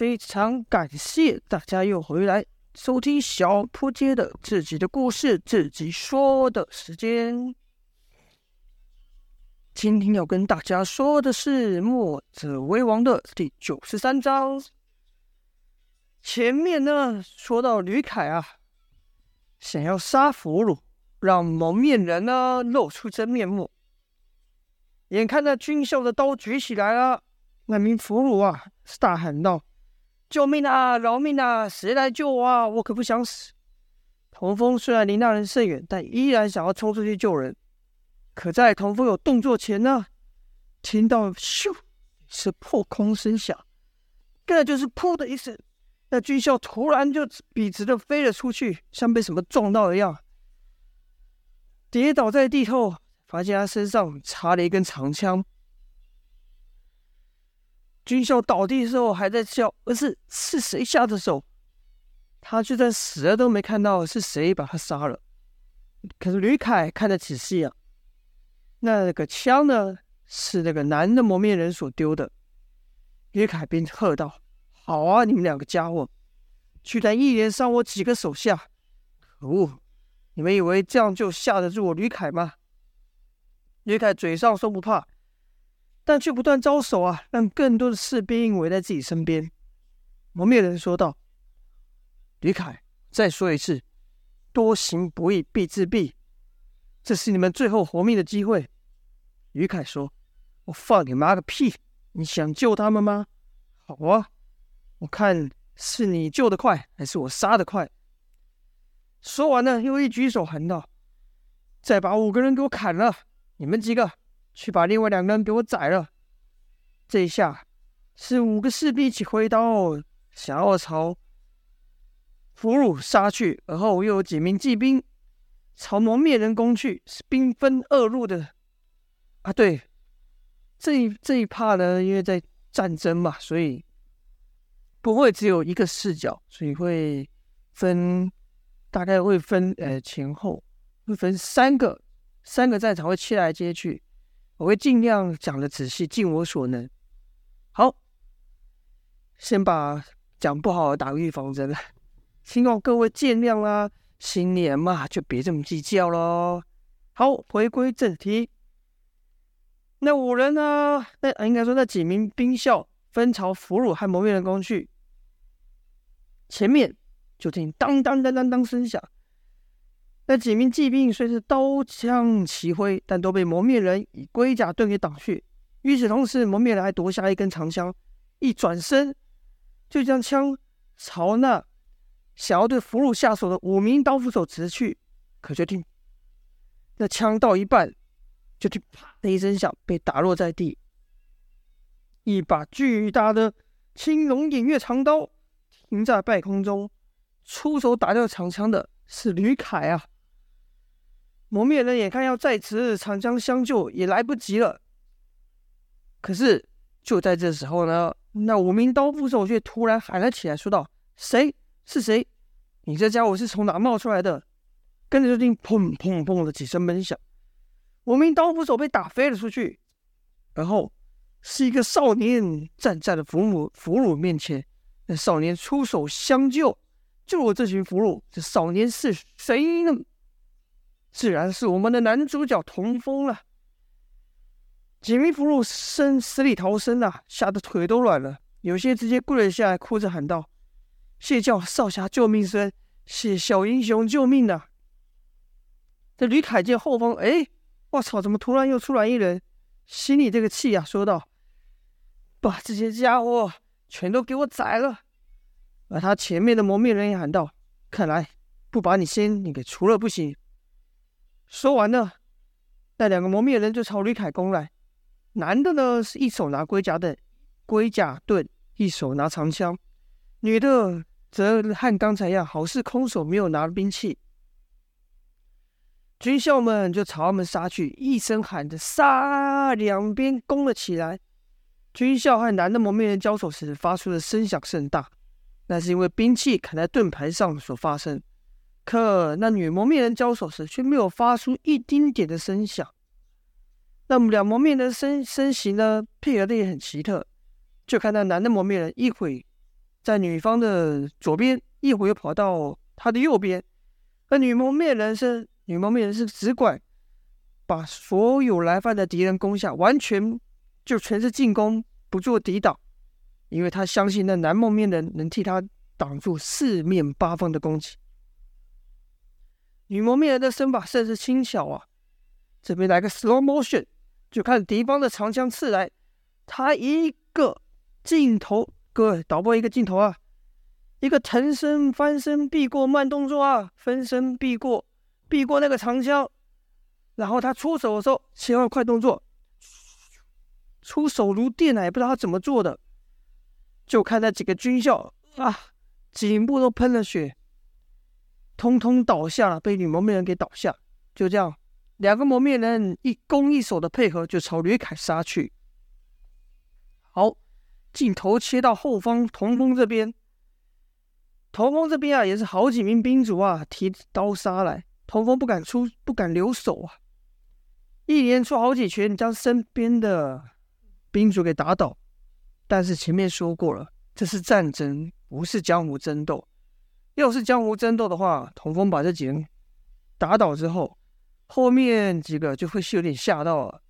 非常感谢大家又回来收听小扑街的自己的故事自己说的时间。今天要跟大家说的是《墨者为王》的第九十三章。前面呢，说到吕凯啊，想要杀俘虏，让蒙面人呢露出真面目。眼看着军校的刀举起来了，那名俘虏啊，大喊道：“救命啊！饶命啊！谁来救我啊？我可不想死！”童风虽然离那人甚远，但依然想要冲出去救人。可在童风有动作前呢，听到咻是破空声响，跟着就是噗的一声，那军校突然就笔直的飞了出去，像被什么撞到一样，跌倒在地后。发现他身上插了一根长枪，军校倒地的时候还在笑，而是是谁下的手？他就算死了都没看到是谁把他杀了。可是吕凯看得仔细啊，那个枪呢，是那个男的蒙面人所丢的。吕凯便喝道：“好啊，你们两个家伙，居然一连伤我几个手下！可恶！你们以为这样就吓得住我吕凯吗？”吕凯嘴上说不怕，但却不断招手啊，让更多的士兵围在自己身边。蒙面人说道：“于凯，再说一次，多行不义必自毙，这是你们最后活命的机会。”于凯说：“我放你妈个屁！你想救他们吗？好啊，我看是你救得快，还是我杀得快。”说完了，又一举手喊道：“再把五个人给我砍了！”你们几个去把另外两个人给我宰了。这一下是五个士兵一起挥刀，想要朝俘虏杀去，而后又有几名骑兵朝蒙面人攻去，是兵分二路的。啊，对，这一这一趴呢，因为在战争嘛，所以不会只有一个视角，所以会分，大概会分呃前后，会分三个。三个战场会切来切去，我会尽量讲的仔细，尽我所能。好，先把讲不好打个预防针了，希望各位见谅啦。新年嘛，就别这么计较喽。好，回归正题。那五人呢？那应该说那几名兵校分朝俘虏和蒙面人攻去，前面就听当当当当当声响。那几名骑兵虽是刀枪齐挥，但都被蒙面人以龟甲盾给挡去。与此同时，蒙面人还夺下一根长枪，一转身就将枪朝那想要对俘虏下手的五名刀斧手直去。可却听那枪到一半，就听啪的一声响，被打落在地。一把巨大的青龙偃月长刀停在半空中，出手打掉长枪的是吕凯啊！蒙面人眼看要再持长枪相救，也来不及了。可是就在这时候呢，那五名刀斧手却突然喊了起来，说道：“谁？是谁？你这家伙是从哪冒出来的？”跟着就听砰砰砰的几声闷响，五名刀斧手被打飞了出去。然后是一个少年站在了俘虏俘虏面前，那少年出手相救，救了这群俘虏。这少年是谁呢？自然是我们的男主角童风了。几名俘虏生死里逃生啊，吓得腿都软了，有些直接跪了下来，哭着喊道：“谢叫少侠救命之恩，谢小英雄救命呐！”这吕凯见后方，哎，我操，怎么突然又出来一人？心里这个气啊，说道：“把这些家伙全都给我宰了！”而他前面的蒙面人也喊道：“看来不把你先你给除了不行。”说完了，那两个蒙面人就朝吕凯攻来。男的呢，是一手拿龟甲盾，龟甲盾，一手拿长枪；女的则和刚才一样，好似空手没有拿兵器。军校们就朝他们杀去，一声喊着“杀”，两边攻了起来。军校和男的蒙面人交手时发出的声响甚大，那是因为兵器砍在盾牌上所发生。可那女蒙面人交手时却没有发出一丁点的声响。那么两蒙面人身身形呢，配合的也很奇特。就看到男的蒙面人一会在女方的左边，一会又跑到他的右边。而女蒙面人是女蒙面人是只管把所有来犯的敌人攻下，完全就全是进攻，不做抵挡，因为他相信那男蒙面人能替他挡住四面八方的攻击。女蒙面人的身法甚是轻巧啊！这边来个 slow motion，就看敌方的长枪刺来，他一个镜头，各位导播一个镜头啊，一个腾身翻身避过慢动作啊，分身避过避过那个长枪，然后他出手的时候切换快动作，出手如电啊，也不知道他怎么做的，就看那几个军校啊，颈部都喷了血，通通倒下了，被女蒙面人给倒下，就这样。两个蒙面人一攻一守的配合，就朝吕凯杀去。好，镜头切到后方童风这边，童风这边啊，也是好几名兵卒啊，提刀杀来。童风不敢出，不敢留手啊，一连出好几拳，将身边的兵卒给打倒。但是前面说过了，这是战争，不是江湖争斗。要是江湖争斗的话，童风把这几人打倒之后。后面几个就会是有点吓到了，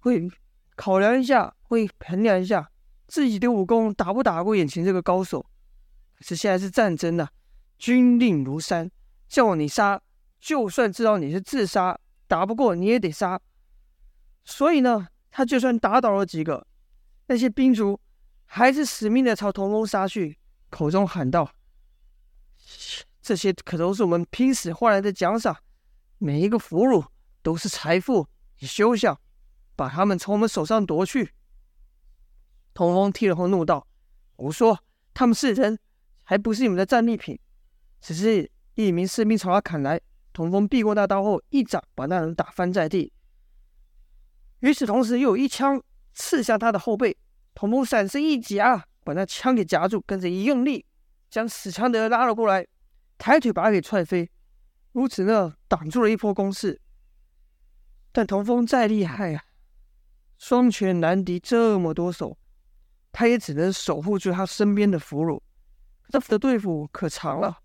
会考量一下，会衡量一下自己的武功打不打过眼前这个高手。可是现在是战争呐、军令如山，叫你杀，就算知道你是自杀，打不过你也得杀。所以呢，他就算打倒了几个，那些兵卒还是死命的朝童风杀去，口中喊道：“这些可都是我们拼死换来的奖赏。”每一个俘虏都是财富，你休想把他们从我们手上夺去！童风听了后怒道：“胡说，他们是人，还不是你们的战利品。”只是一名士兵朝他砍来，童风避过那刀后，一掌把那人打翻在地。与此同时，又有一枪刺向他的后背，童风闪身一夹，把那枪给夹住，跟着一用力，将死强的拉了过来，抬腿把他给踹飞。如此呢，挡住了一波攻势。但童风再厉害、啊，双拳难敌这么多手，他也只能守护住他身边的俘虏。这的队伍可长了。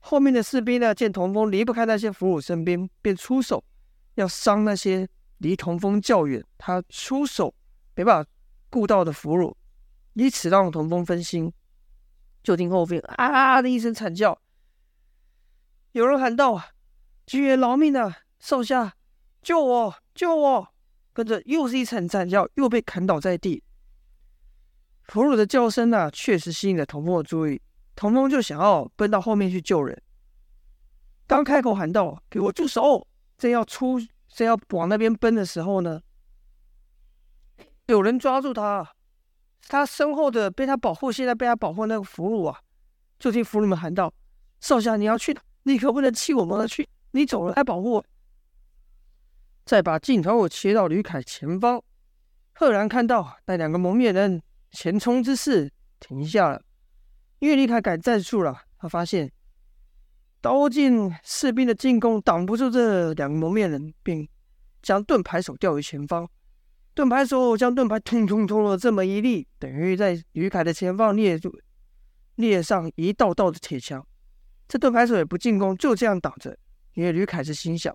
后面的士兵呢，见童风离不开那些俘虏身边，便出手要伤那些离童风较远、他出手没办法顾到的俘虏，以此让童风分心。就听后边啊的一声惨叫。有人喊道：“军爷饶命啊！少侠，救我，救我！”跟着又是一声惨叫，又被砍倒在地。俘虏的叫声啊，确实吸引了童风的注意。童风就想要奔到后面去救人。刚开口喊道：“给我住手！”正要出，正要往那边奔的时候呢，有人抓住他，他身后的被他保护，现在被他保护那个俘虏啊，就听俘虏们喊道：“少侠，你要去哪？”你可不能弃我们而去！你走了还保护我。再把镜头切到吕凯前方，赫然看到那两个蒙面人前冲之势停下了，因为吕凯改战术了。他发现刀剑士兵的进攻挡不住这两个蒙面人，并将盾牌手调于前方。盾牌手将盾牌通通通了这么一立，等于在吕凯的前方列住列上一道道的铁墙。这盾牌手也不进攻，就这样挡着。因为吕凯是心想：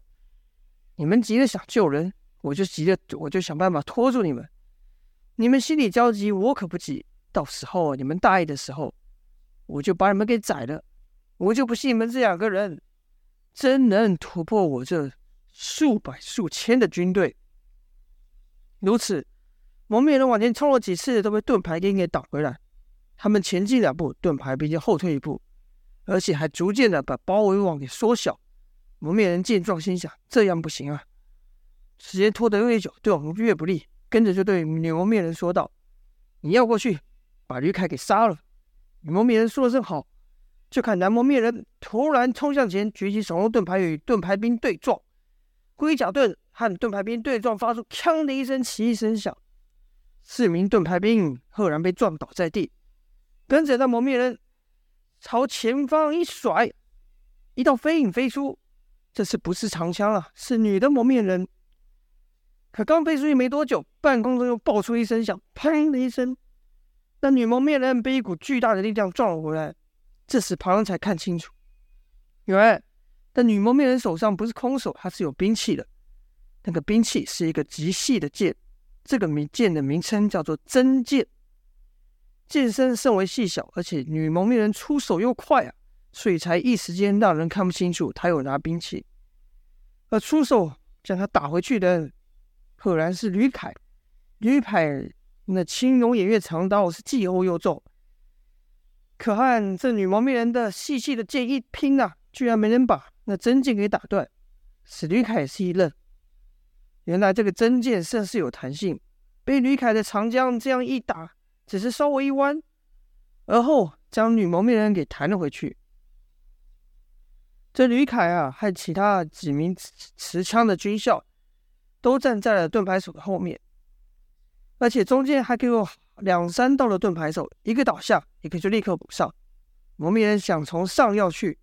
你们急着想救人，我就急着，我就想办法拖住你们。你们心里焦急，我可不急。到时候你们大意的时候，我就把你们给宰了。我就不信你们这两个人真能突破我这数百数千的军队。如此，蒙面人往前冲了几次，都被盾牌给给挡回来。他们前进两步，盾牌兵就后退一步。而且还逐渐的把包围网给缩小。蒙面人见状，心想：这样不行啊！时间拖得越久，对我们越不利。跟着就对女蒙面人说道：“你要过去，把吕凯给杀了。”女蒙面人说了声好，就看男蒙面人突然冲向前，举起手中盾牌与盾牌兵对撞。龟甲盾和盾牌兵对撞，发出“锵”的一声奇异声响。四名盾牌兵赫然被撞倒在地。跟着那蒙面人。朝前方一甩，一道飞影飞出。这次不是长枪啊，是女的蒙面人。可刚飞出去没多久，半空中又爆出一声响，砰的一声，那女蒙面人被一股巨大的力量撞了回来。这时旁人才看清楚，原来那女蒙面人手上不是空手，她是有兵器的。那个兵器是一个极细的剑，这个名剑的名称叫做真剑。剑身甚为细小，而且女蒙面人出手又快啊，所以才一时间让人看不清楚她有拿兵器。而出手将她打回去的，赫然是吕凯。吕凯那青龙偃月长刀是既厚又重。可和这女蒙面人的细细的剑一拼啊，居然没能把那真剑给打断。史吕凯也是一愣，原来这个真剑甚是有弹性，被吕凯的长枪这样一打，只是稍微一弯，而后将女蒙面人给弹了回去。这吕凯啊，和其他几名持枪的军校都站在了盾牌手的后面，而且中间还给我。两三道的盾牌手，一个倒下，一个就立刻补上。蒙面人想从上要去，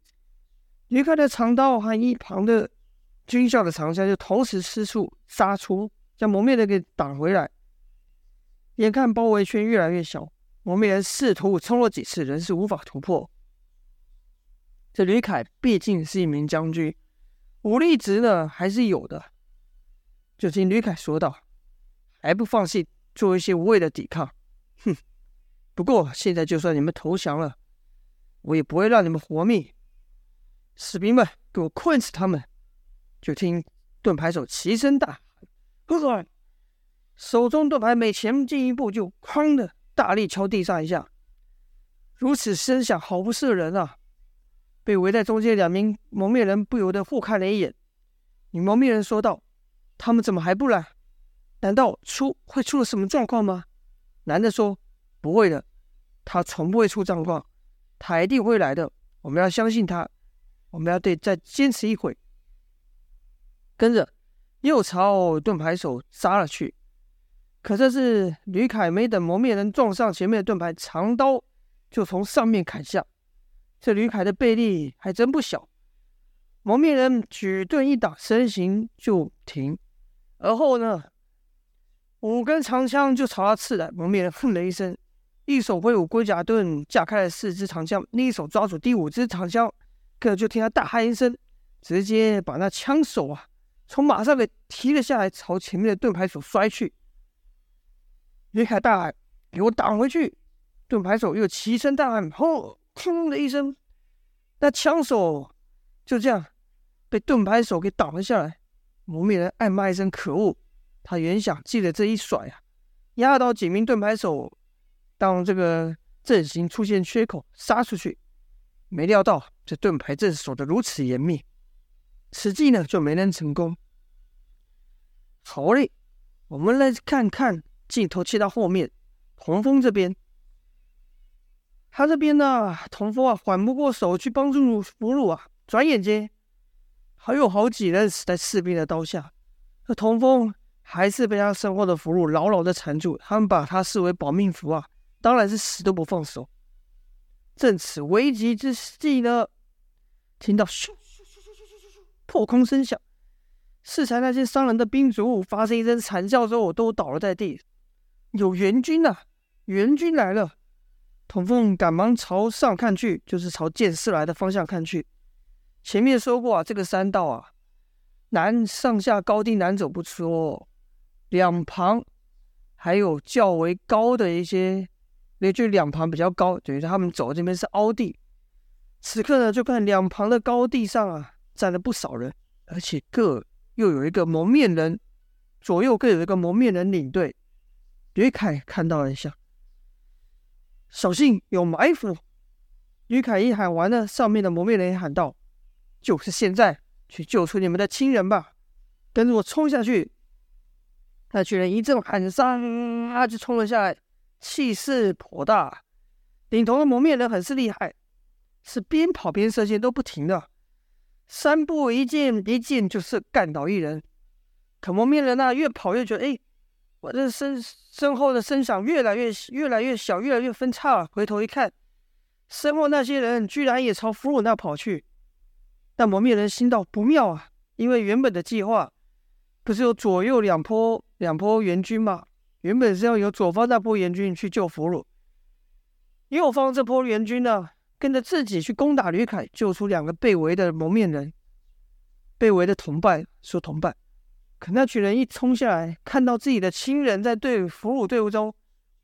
吕凯的长刀和一旁的军校的长枪就同时施出杀出，将蒙面人给挡回来。眼看包围圈越来越小，蒙面人试图冲了几次，仍是无法突破。这吕凯毕竟是一名将军，武力值呢还是有的。就听吕凯说道：“还不放弃做一些无谓的抵抗。”哼，不过现在就算你们投降了，我也不会让你们活命。士兵们，给我困死他们！就听盾牌手齐声大喊：“呵！”手中盾牌每前进一步，就哐的大力敲地上一下。如此声响，好不是人啊！被围在中间两名蒙面人不由得互看了一眼。女蒙面人说道：“他们怎么还不来？难道出会出了什么状况吗？”男的说：“不会的，他从不会出状况，他一定会来的。我们要相信他，我们要对再坚持一会。”跟着又朝盾牌手杀了去。可这是吕凯没等蒙面人撞上前面的盾牌，长刀就从上面砍下。这吕凯的臂力还真不小。蒙面人举盾一挡，身形就停，而后呢？五根长枪就朝他刺来，蒙面人哼了一声，一手挥舞龟甲盾，架开了四支长枪，另一手抓住第五支长枪，可就听他大喊一声，直接把那枪手啊从马上给提了下来，朝前面的盾牌手摔去。吕凯大喊：“给我挡回去！”盾牌手又齐声大喊：“轰！”砰的一声，那枪手就这样被盾牌手给挡了下来。蒙面人暗骂一声：“可恶！”他原想借着这一甩啊，压倒几名盾牌手，当这个阵型出现缺口，杀出去。没料到这盾牌阵守得如此严密，此计呢就没能成功。好嘞，我们来看看镜头切到后面，童风这边，他这边呢，童风啊缓不过手去帮助俘虏啊，转眼间还有好几人死在士兵的刀下，这童风。还是被他身后的俘虏牢牢的缠住，他们把他视为保命符啊，当然是死都不放手。正此危急之际呢，听到咻破空声响，适才那些伤人的兵卒发生一声惨叫之后，都倒了在地。有援军呐、援军来了！童凤赶忙朝上看去，就是朝箭射来的方向看去。前面说过啊，这个山道啊，难上下高低难走不说。两旁还有较为高的一些，也就两旁比较高，等于他们走这边是凹地。此刻呢，就看两旁的高地上啊，站了不少人，而且各又有一个蒙面人，左右各有一个蒙面人领队。吕凯看到了一下，小心有埋伏。吕凯一喊完了，上面的蒙面人也喊道：“就是现在，去救出你们的亲人吧！跟着我冲下去！”那群人一阵喊杀，啊，就冲了下来，气势颇大。领头的蒙面人很是厉害，是边跑边射箭都不停的，三步一进，一进就是干倒一人。可蒙面人呢，越跑越觉得，哎，我这身身后的声响越来越越来越小，越来越分叉。回头一看，身后那些人居然也朝俘虏那跑去。但蒙面人心道不妙啊，因为原本的计划不是有左右两波。两波援军嘛，原本是要由左方那波援军去救俘虏，右方这波援军呢，跟着自己去攻打吕凯，救出两个被围的蒙面人，被围的同伴说同伴。可那群人一冲下来，看到自己的亲人在队俘虏队伍中，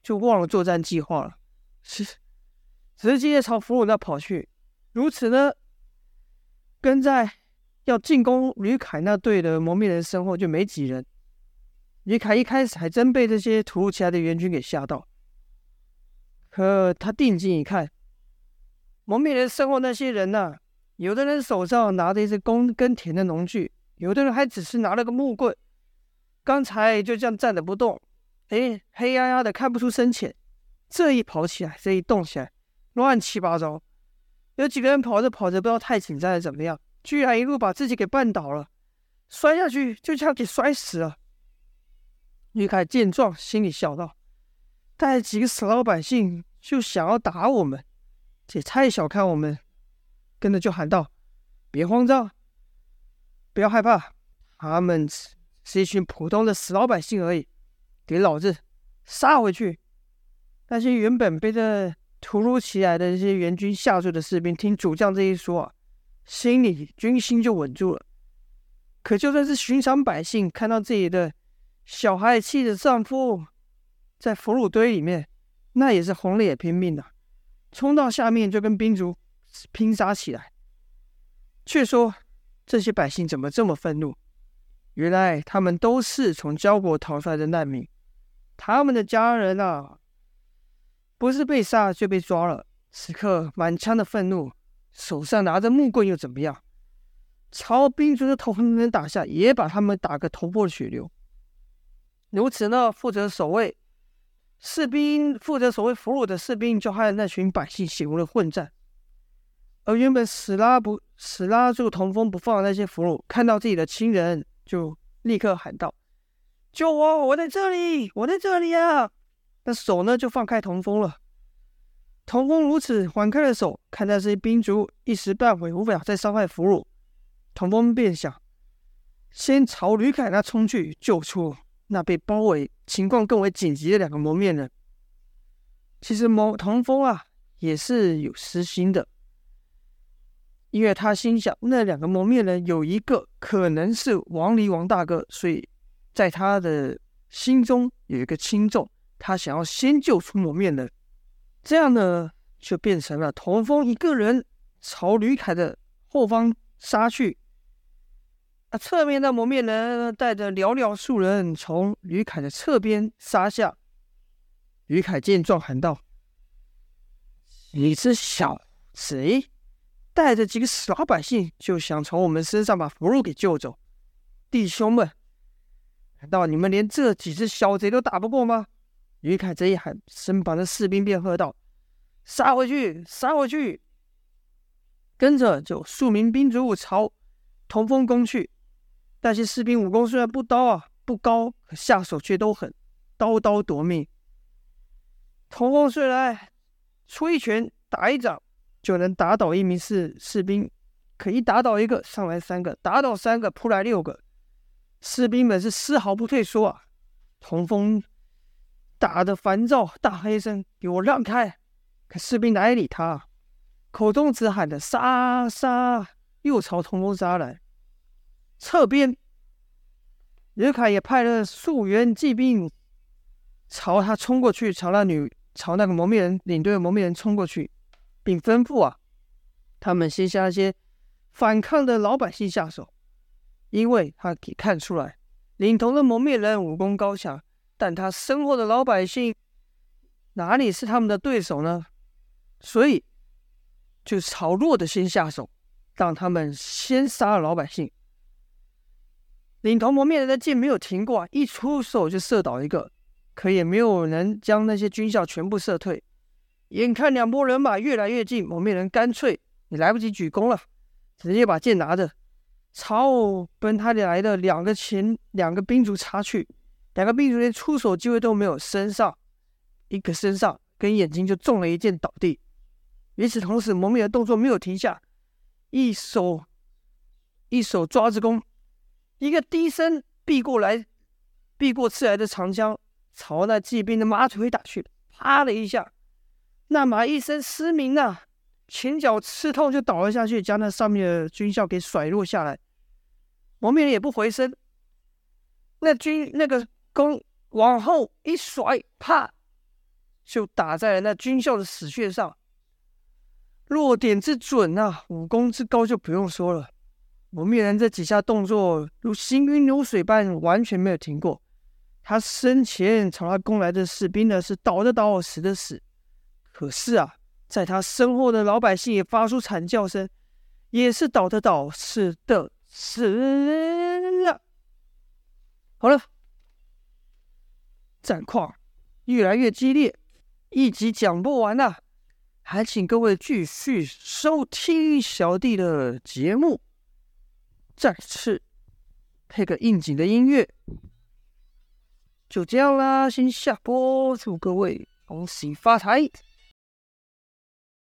就忘了作战计划了，是直接朝俘虏那跑去。如此呢，跟在要进攻吕凯那队的蒙面人身后就没几人。吕凯一开始还真被这些突如其来的援军给吓到，可他定睛一看，蒙面人身后那些人呐、有的人手上拿着一只耕耕田的农具，有的人还只是拿了个木棍，刚才就这样站着不动，哎，黑压压的看不出深浅，这一跑起来，这一动起来，乱七八糟。有几个人跑着跑着，不知道太紧张还是怎么样，居然一路把自己给绊倒了，摔下去就这样给摔死了。吕凯见状，心里笑道：“带几个死老百姓就想要打我们，这也太小看我们。”跟着就喊道：“别慌张，不要害怕，他们是一群普通的死老百姓而已，给老子杀回去！”那些原本被这突如其来的这些援军吓住的士兵，听主将这一说啊，心里军心就稳住了。可就算是寻常百姓，看到自己的……小孩气着丈夫在俘虏堆里面，那也是红了眼拼命的，冲到下面就跟兵卒拼杀起来。却说这些百姓怎么这么愤怒？原来他们都是从交国逃出来的难民，他们的家人啊，不是被杀就被抓了，此刻满腔的愤怒，手上拿着木棍又怎么样？朝兵卒的头狠狠打下，也把他们打个头破血流。如此呢，负责守卫士兵，负责守卫俘虏的士兵，就和那群百姓陷入了混战。而原本死拉不死拉住童风不放的那些俘虏，看到自己的亲人，就立刻喊道：“救我！我在这里，我在这里啊！”那手呢，就放开童风了。童风如此缓开了手，看那些兵卒一时半会无法再伤害俘虏，童风便想先朝吕凯那冲去救出。那被包围、情况更为紧急的两个蒙面人，其实蒙童风啊也是有私心的，因为他心想那两个蒙面人有一个可能是王离王大哥，所以在他的心中有一个轻重，他想要先救出蒙面人，这样呢就变成了童风一个人朝吕凯的后方杀去。侧面的蒙面人带着寥寥数人从吕凯的侧边杀下。吕凯见状喊道：“你这小贼，带着几个死老百姓就想从我们身上把俘虏给救走？弟兄们，难道你们连这几只小贼都打不过吗？”吕凯这一喊，身旁的士兵便喝道：“杀回去，杀回去！”跟着就数名兵卒朝童风攻去。那些士兵武功虽然不高啊，不高，可下手却都狠，刀刀夺命。童风虽然出一拳打一掌就能打倒一名士士兵，可一打倒一个，上来三个；打倒三个，扑来六个。士兵们是丝毫不退缩啊！童风打得烦躁，大喝一声：“给我让开！”可士兵哪里理他，口中只喊着“杀杀”，又朝童风杀来。侧边，吕凯也派了数员骑兵朝他冲过去，朝那女，朝那个蒙面人领队的蒙面人冲过去，并吩咐啊，他们先向那些反抗的老百姓下手，因为他可以看出来，领头的蒙面人武功高强，但他身后的老百姓哪里是他们的对手呢？所以就朝弱的先下手，让他们先杀了老百姓。领头蒙面人的箭没有停过，啊一出手就射倒一个，可也没有能将那些军校全部射退。眼看两拨人马越来越近，蒙面人干脆也来不及举弓了，直接把剑拿着，朝奔他来的两个前两个兵卒插去。两个兵卒连出手机会都没有，身上一个身上跟眼睛就中了一箭倒地。与此同时，蒙面人动作没有停下，一手一手抓着弓。一个低身避过来，避过刺来的长枪，朝那骑兵的马腿打去，啪的一下，那马一声嘶鸣啊，前脚刺痛就倒了下去，将那上面的军校给甩落下来。蒙面人也不回身，那军那个弓往后一甩，啪，就打在了那军校的死穴上。落点之准啊，武功之高就不用说了。蒙面人这几下动作如行云流水般，完全没有停过。他身前朝他攻来的士兵呢，是倒的倒，死的死。可是啊，在他身后的老百姓也发出惨叫声，也是倒的倒，死的死了。好了，战况越来越激烈，一集讲不完呐，还请各位继续收听小弟的节目。再次配个应景的音乐。就这样啦，先下播，祝各位恭喜发财。